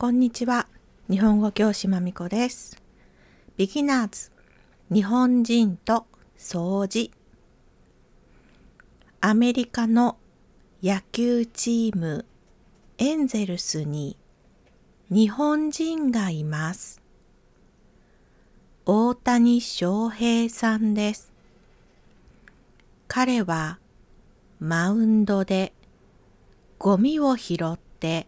こんにちは。日本語教師まみこです。ビギナーズ日本人と掃除アメリカの野球チームエンゼルスに日本人がいます。大谷翔平さんです。彼はマウンドでゴミを拾って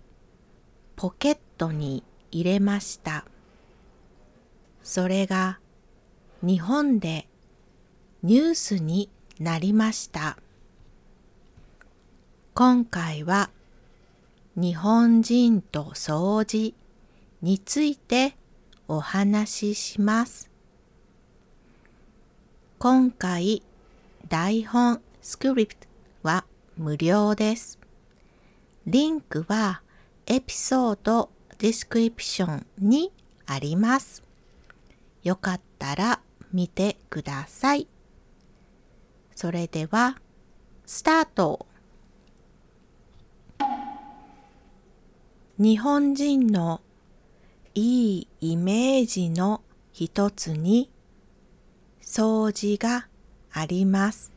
ポケットトに入れました。それが日本でニュースになりました。今回は日本人と掃除についてお話しします。今回台本スクリプトは無料です。リンクはエピソードディスクリプションにあります。よかったら見てください。それでは、スタート日本人のいいイメージの一つに掃除があります。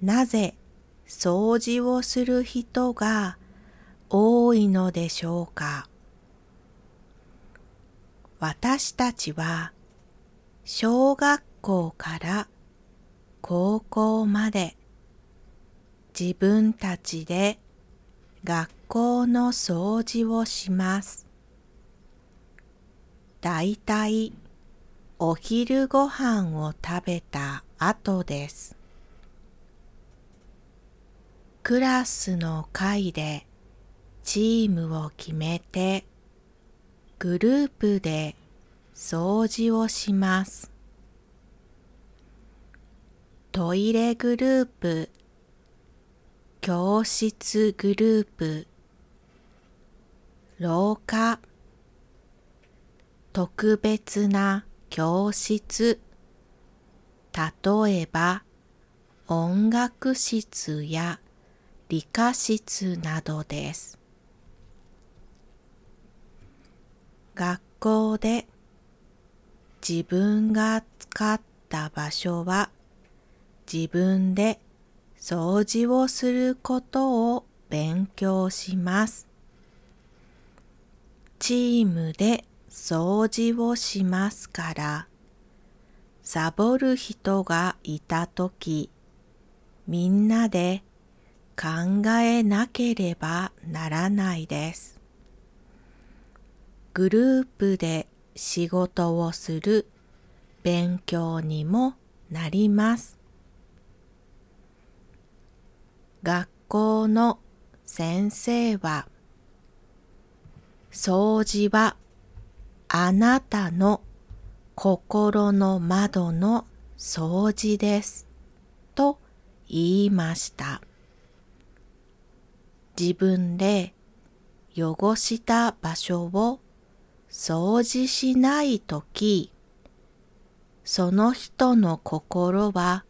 なぜ掃除をする人が多いのでしょうか？私たちは小学校から高校まで自分たちで学校の掃除をします。だいたいお昼ご飯を食べた後です。クラスの会でチームを決めてグループで掃除をします。トイレグループ、教室グループ、廊下、特別な教室、例えば音楽室や理科室などです。学校で自分が使った場所は自分で掃除をすることを勉強します。チームで掃除をしますから、サボる人がいたとき、みんなで考えなければならないです。グループで仕事をする勉強にもなります。学校の先生は掃除はあなたの心の窓の掃除ですと言いました。自分で汚した場所を掃除しないとき、その人の心は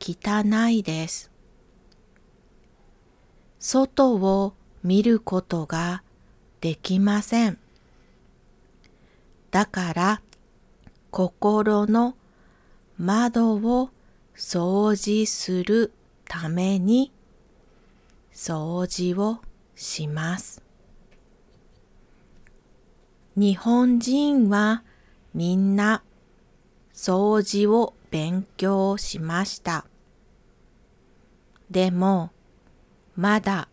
汚いです。外を見ることができません。だから心の窓を掃除するために掃除をします。日本人はみんな掃除を勉強しました。でも、まだ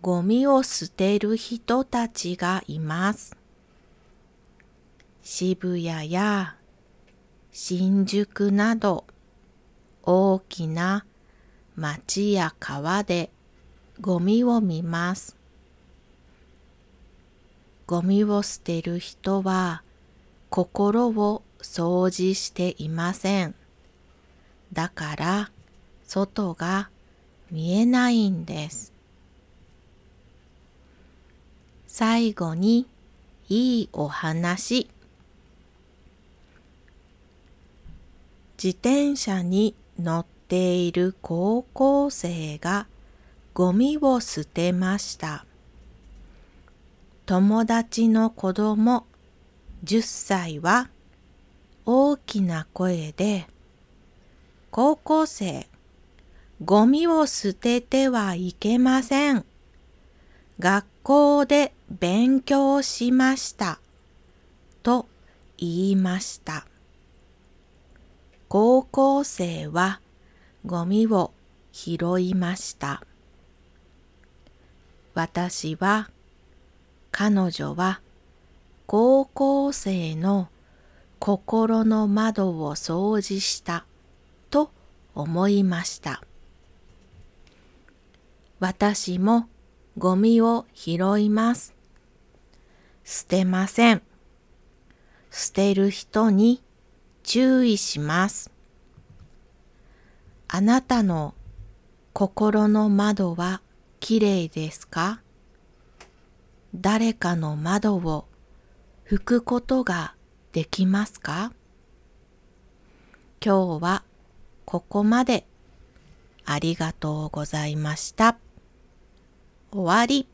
ゴミを捨てる人たちがいます。渋谷や新宿など大きな町や川でゴミを見ます。ゴミを捨てる人は心を掃除していません。だから外が見えないんです。最後にいいお話。自転車に乗っている高校生がゴミを捨てました。友達の子供10歳は大きな声で高校生ゴミを捨ててはいけません。学校で勉強しました。と言いました。高校生はゴミを拾いました。私は彼女は高校生の心の窓を掃除したと思いました。私もゴミを拾います。捨てません。捨てる人に注意します。あなたの心の窓はきれいですか？誰かの窓を拭くことができますか？今日はここまでありがとうございました。終わり。